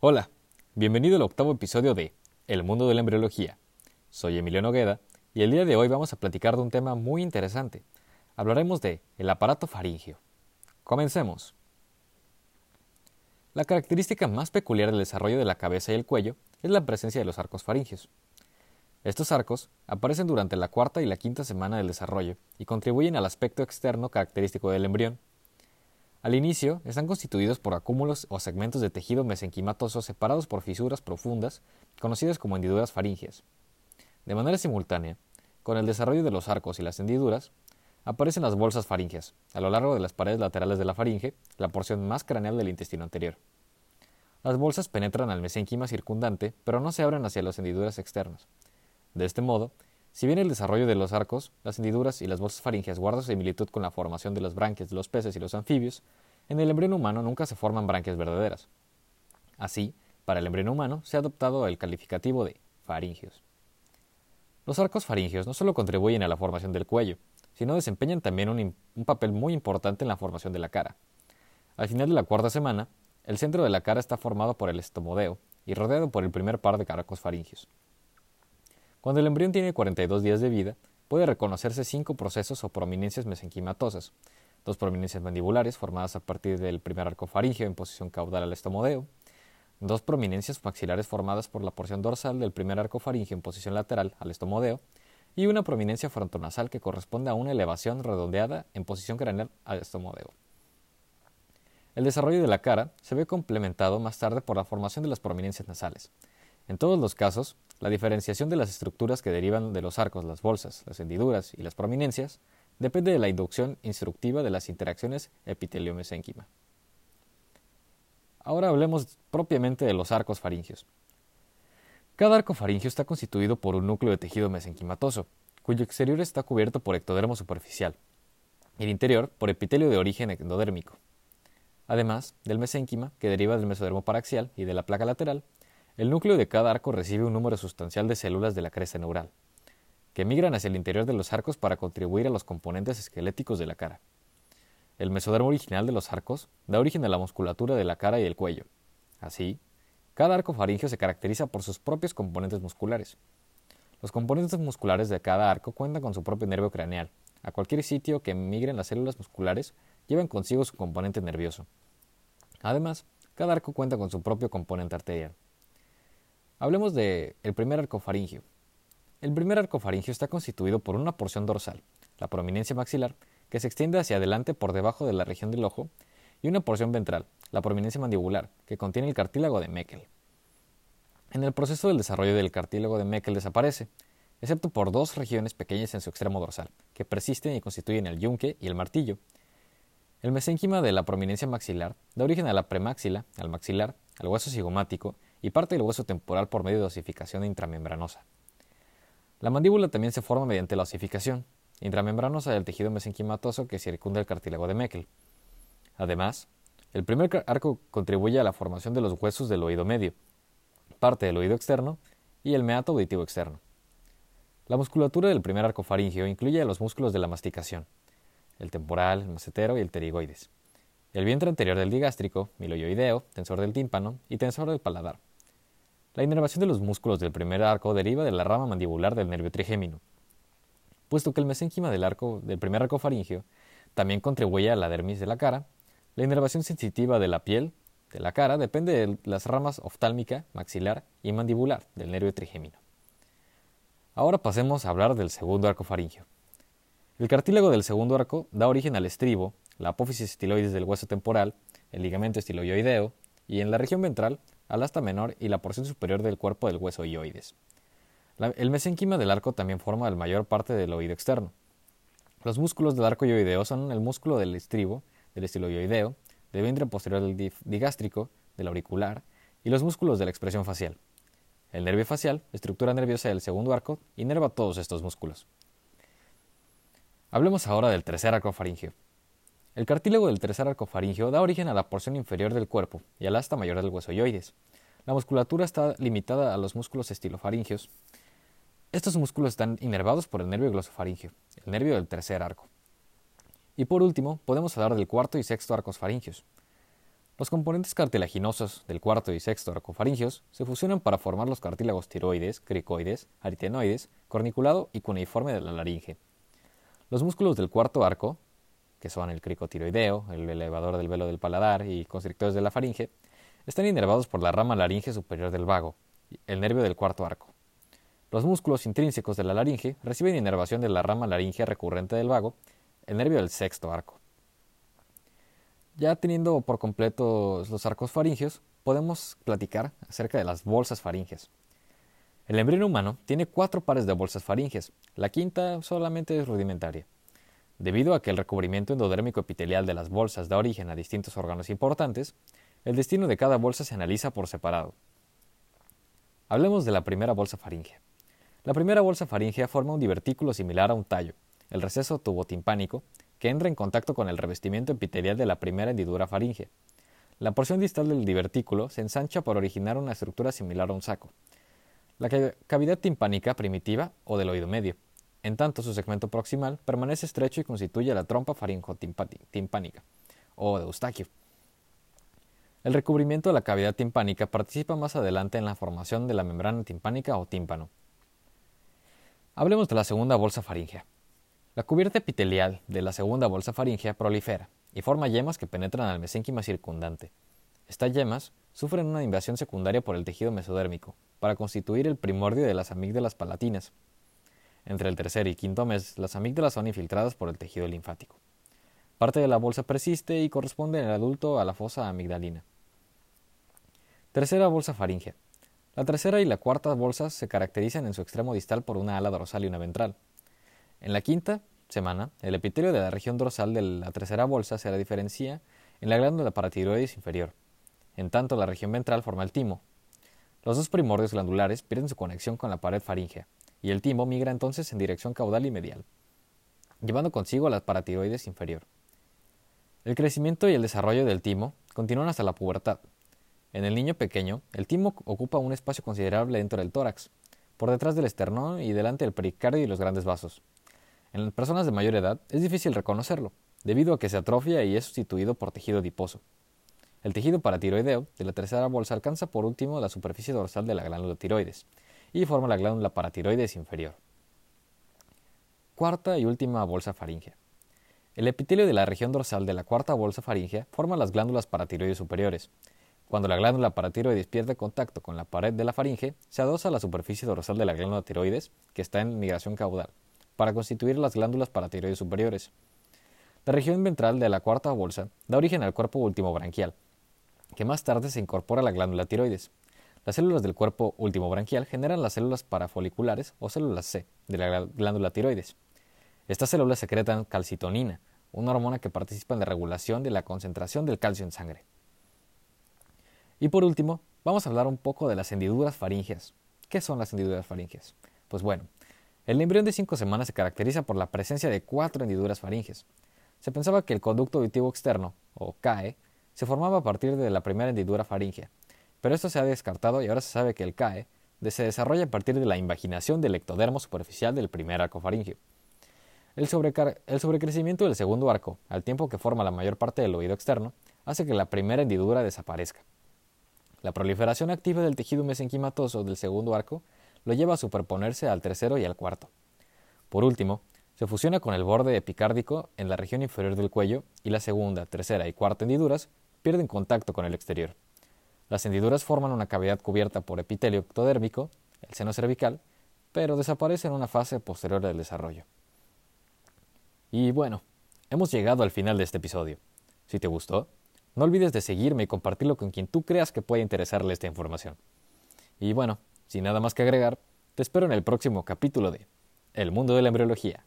Hola, bienvenido al octavo episodio de El mundo de la embriología. Soy Emilio Nogueda y el día de hoy vamos a platicar de un tema muy interesante. Hablaremos de el aparato faringio. Comencemos. La característica más peculiar del desarrollo de la cabeza y el cuello es la presencia de los arcos faringios. Estos arcos aparecen durante la cuarta y la quinta semana del desarrollo y contribuyen al aspecto externo característico del embrión. Al inicio, están constituidos por acúmulos o segmentos de tejido mesenquimatoso separados por fisuras profundas, conocidas como hendiduras faringias. De manera simultánea, con el desarrollo de los arcos y las hendiduras, aparecen las bolsas faringias, a lo largo de las paredes laterales de la faringe, la porción más craneal del intestino anterior. Las bolsas penetran al mesénquima circundante, pero no se abren hacia las hendiduras externas. De este modo, si bien el desarrollo de los arcos, las hendiduras y las bolsas faringias guardan similitud con la formación de las branquias de los peces y los anfibios, en el embrión humano nunca se forman branquias verdaderas. Así, para el embrión humano se ha adoptado el calificativo de faringios. Los arcos faringios no solo contribuyen a la formación del cuello, sino desempeñan también un, un, papel muy importante en la formación de la cara. Al final de la cuarta semana, el centro de la cara está formado por el estomodeo y rodeado por el primer par de arcos faringios. Cuando el embrión tiene 42 días de vida, puede reconocerse cinco procesos o prominencias mesenquimatosas, dos prominencias mandibulares formadas a partir del primer arco faríngeo en posición caudal al estomodeo, dos prominencias maxilares formadas por la porción dorsal del primer arco faríngeo en posición lateral al estomodeo, y una prominencia frontonasal que corresponde a una elevación redondeada en posición craneal al estomodeo. El desarrollo de la cara se ve complementado más tarde por la formación de las prominencias nasales. En todos los casos, la diferenciación de las estructuras que derivan de los arcos, las bolsas, las hendiduras y las prominencias depende de la inducción instructiva de las interacciones epitelio-mesénquima. Ahora hablemos propiamente de los arcos faringios. Cada arco faringio está constituido por un núcleo de tejido mesenquimatoso, cuyo exterior está cubierto por ectodermo superficial, y el interior por epitelio de origen endodérmico. Además del mesénquima, que deriva del mesodermo paraxial y de la placa lateral, el núcleo de cada arco recibe un número sustancial de células de la cresta neural, que migran hacia el interior de los arcos para contribuir a los componentes esqueléticos de la cara. El mesodermo original de los arcos da origen a la musculatura de la cara y el cuello. Así, cada arco faríngeo se caracteriza por sus propios componentes musculares. Los componentes musculares de cada arco cuentan con su propio nervio craneal. A cualquier sitio que migren las células musculares llevan consigo su componente nervioso. Además, cada arco cuenta con su propio componente arterial. Hablemos del el primer arco faringio. El primer arco faringio está constituido por una porción dorsal, la prominencia maxilar, que se extiende hacia adelante por debajo de la región del ojo, y una porción ventral, la prominencia mandibular, que contiene el cartílago de Meckel. En el proceso del desarrollo del cartílago de Meckel desaparece, excepto por dos regiones pequeñas en su extremo dorsal, que persisten y constituyen el yunque y el martillo. El mesénquima de la prominencia maxilar da origen a la premaxila, al maxilar, al hueso cigomático y parte del hueso temporal por medio de osificación intramembranosa. La mandíbula también se forma mediante la osificación intramembranosa del tejido mesenquimatoso que circunda el cartílago de Meckel. Además, el primer arco contribuye a la formación de los huesos del oído medio, parte del oído externo y el meato auditivo externo. La musculatura del primer arco faríngeo incluye a los músculos de la masticación, el temporal, el macetero y el pterigoides, el vientre anterior del digástrico, miloioideo, tensor del tímpano y tensor del paladar. La inervación de los músculos del primer arco deriva de la rama mandibular del nervio trigémino, puesto que el mesénquima del, arco, del primer arco faríngeo también contribuye a la dermis de la cara, la inervación sensitiva de la piel de la cara depende de las ramas oftálmica, maxilar y mandibular del nervio trigémino. Ahora pasemos a hablar del segundo arco faríngeo. El cartílago del segundo arco da origen al estribo, la apófisis estiloides del hueso temporal, el ligamento estiloioideo y en la región ventral al asta menor y la porción superior del cuerpo del hueso ioides. el mesenquima del arco también forma la mayor parte del oído externo. Los músculos del arco ioideo son el músculo del estribo, del estiloioideo, del vientre posterior del digástrico, del auricular y los músculos de la expresión facial. El nervio facial, estructura nerviosa del segundo arco, inerva todos estos músculos. Hablemos ahora del tercer arco faríngeo. El cartílago del tercer arco faríngeo da origen a la porción inferior del cuerpo y al asta mayor del hueso yoides. La musculatura está limitada a los músculos estilofaringios. Estos músculos están inervados por el nervio glosofaringio, el nervio del tercer arco. Y por último, podemos hablar del cuarto y sexto arcos faringios. Los componentes cartilaginosos del cuarto y sexto arcofaringios se fusionan para formar los cartílagos tiroides, cricoides, aritenoides, corniculado y cuneiforme de la laringe. Los músculos del cuarto arco, que son el cricotiroideo, el elevador del velo del paladar y constrictores de la faringe, están inervados por la rama laringe superior del vago, el nervio del cuarto arco. Los músculos intrínsecos de la laringe reciben inervación de la rama laringe recurrente del vago, el nervio del sexto arco. Ya teniendo por completo los arcos faringios, podemos platicar acerca de las bolsas faringes. El embrión humano tiene cuatro pares de bolsas faringes, la quinta solamente es rudimentaria. Debido a que el recubrimiento endodérmico epitelial de las bolsas da origen a distintos órganos importantes, el destino de cada bolsa se analiza por separado. Hablemos de la primera bolsa faringea. La primera bolsa faringea forma un divertículo similar a un tallo, el receso tubotimpánico, que entra en contacto con el revestimiento epitelial de la primera hendidura faringea. La porción distal del divertículo se ensancha para originar una estructura similar a un saco. La cavidad timpánica primitiva o del oído medio. En tanto, su segmento proximal permanece estrecho y constituye la trompa faringotimpánica o de Eustaquio. El recubrimiento de la cavidad timpánica participa más adelante en la formación de la membrana timpánica o tímpano. Hablemos de la segunda bolsa faríngea. La cubierta epitelial de la segunda bolsa faríngea prolifera y forma yemas que penetran al mesénquima circundante. Estas yemas sufren una invasión secundaria por el tejido mesodérmico para constituir el primordio de las amígdalas palatinas. Entre el tercer y quinto mes, las amígdalas son infiltradas por el tejido linfático. Parte de la bolsa persiste y corresponde en el adulto a la fosa amigdalina. Tercera bolsa faríngea. La tercera y la cuarta bolsas se caracterizan en su extremo distal por una ala dorsal y una ventral. En la quinta semana, el epitelio de la región dorsal de la tercera bolsa se diferencia en la glándula paratiroides inferior. En tanto, la región ventral forma el timo. Los dos primordios glandulares pierden su conexión con la pared faríngea, y el timo migra entonces en dirección caudal y medial, llevando consigo a la paratiroides inferior. El crecimiento y el desarrollo del timo continúan hasta la pubertad. En el niño pequeño, el timo ocupa un espacio considerable dentro del tórax, por detrás del esternón y delante del pericardio y los grandes vasos. En personas de mayor edad es difícil reconocerlo, debido a que se atrofia y es sustituido por tejido adiposo. El tejido paratiroideo de la tercera bolsa alcanza por último la superficie dorsal de la glándula tiroides y forma la glándula paratiroides inferior. Cuarta y última bolsa faríngea. El epitelio de la región dorsal de la cuarta bolsa faríngea forma las glándulas paratiroides superiores. Cuando la glándula paratiroides pierde contacto con la pared de la faringe, se adosa a la superficie dorsal de la glándula tiroides, que está en migración caudal para constituir las glándulas paratiroides superiores. La región ventral de la cuarta bolsa da origen al cuerpo último branquial, que más tarde se incorpora a la glándula tiroides. Las células del cuerpo último branquial generan las células parafoliculares o células C de la glándula tiroides. Estas células secretan calcitonina, una hormona que participa en la regulación de la concentración del calcio en sangre. Y por último, vamos a hablar un poco de las hendiduras faringeas. ¿Qué son las hendiduras faringeas? Pues bueno, el embrión de cinco semanas se caracteriza por la presencia de cuatro hendiduras faringes. Se pensaba que el conducto auditivo externo, o CAE, se formaba a partir de la primera hendidura faríngea, pero esto se ha descartado y ahora se sabe que el CAE se desarrolla a partir de la invaginación del ectodermo superficial del primer arco faríngeo. El, el, sobrecrecimiento del segundo arco, al tiempo que forma la mayor parte del oído externo, hace que la primera hendidura desaparezca. La proliferación activa del tejido mesenquimatoso del segundo arco lo lleva a superponerse al tercero y al cuarto. Por último, se fusiona con el borde epicárdico en la región inferior del cuello y la segunda, tercera y cuarta hendiduras pierden contacto con el exterior. Las hendiduras forman una cavidad cubierta por epitelio ectodérmico, el seno cervical, pero desaparece en una fase posterior del desarrollo. Y bueno, hemos llegado al final de este episodio. Si te gustó, no olvides de seguirme y compartirlo con quien tú creas que pueda interesarle esta información. Y bueno, sin nada más que agregar, te espero en el próximo capítulo de El mundo de la embriología.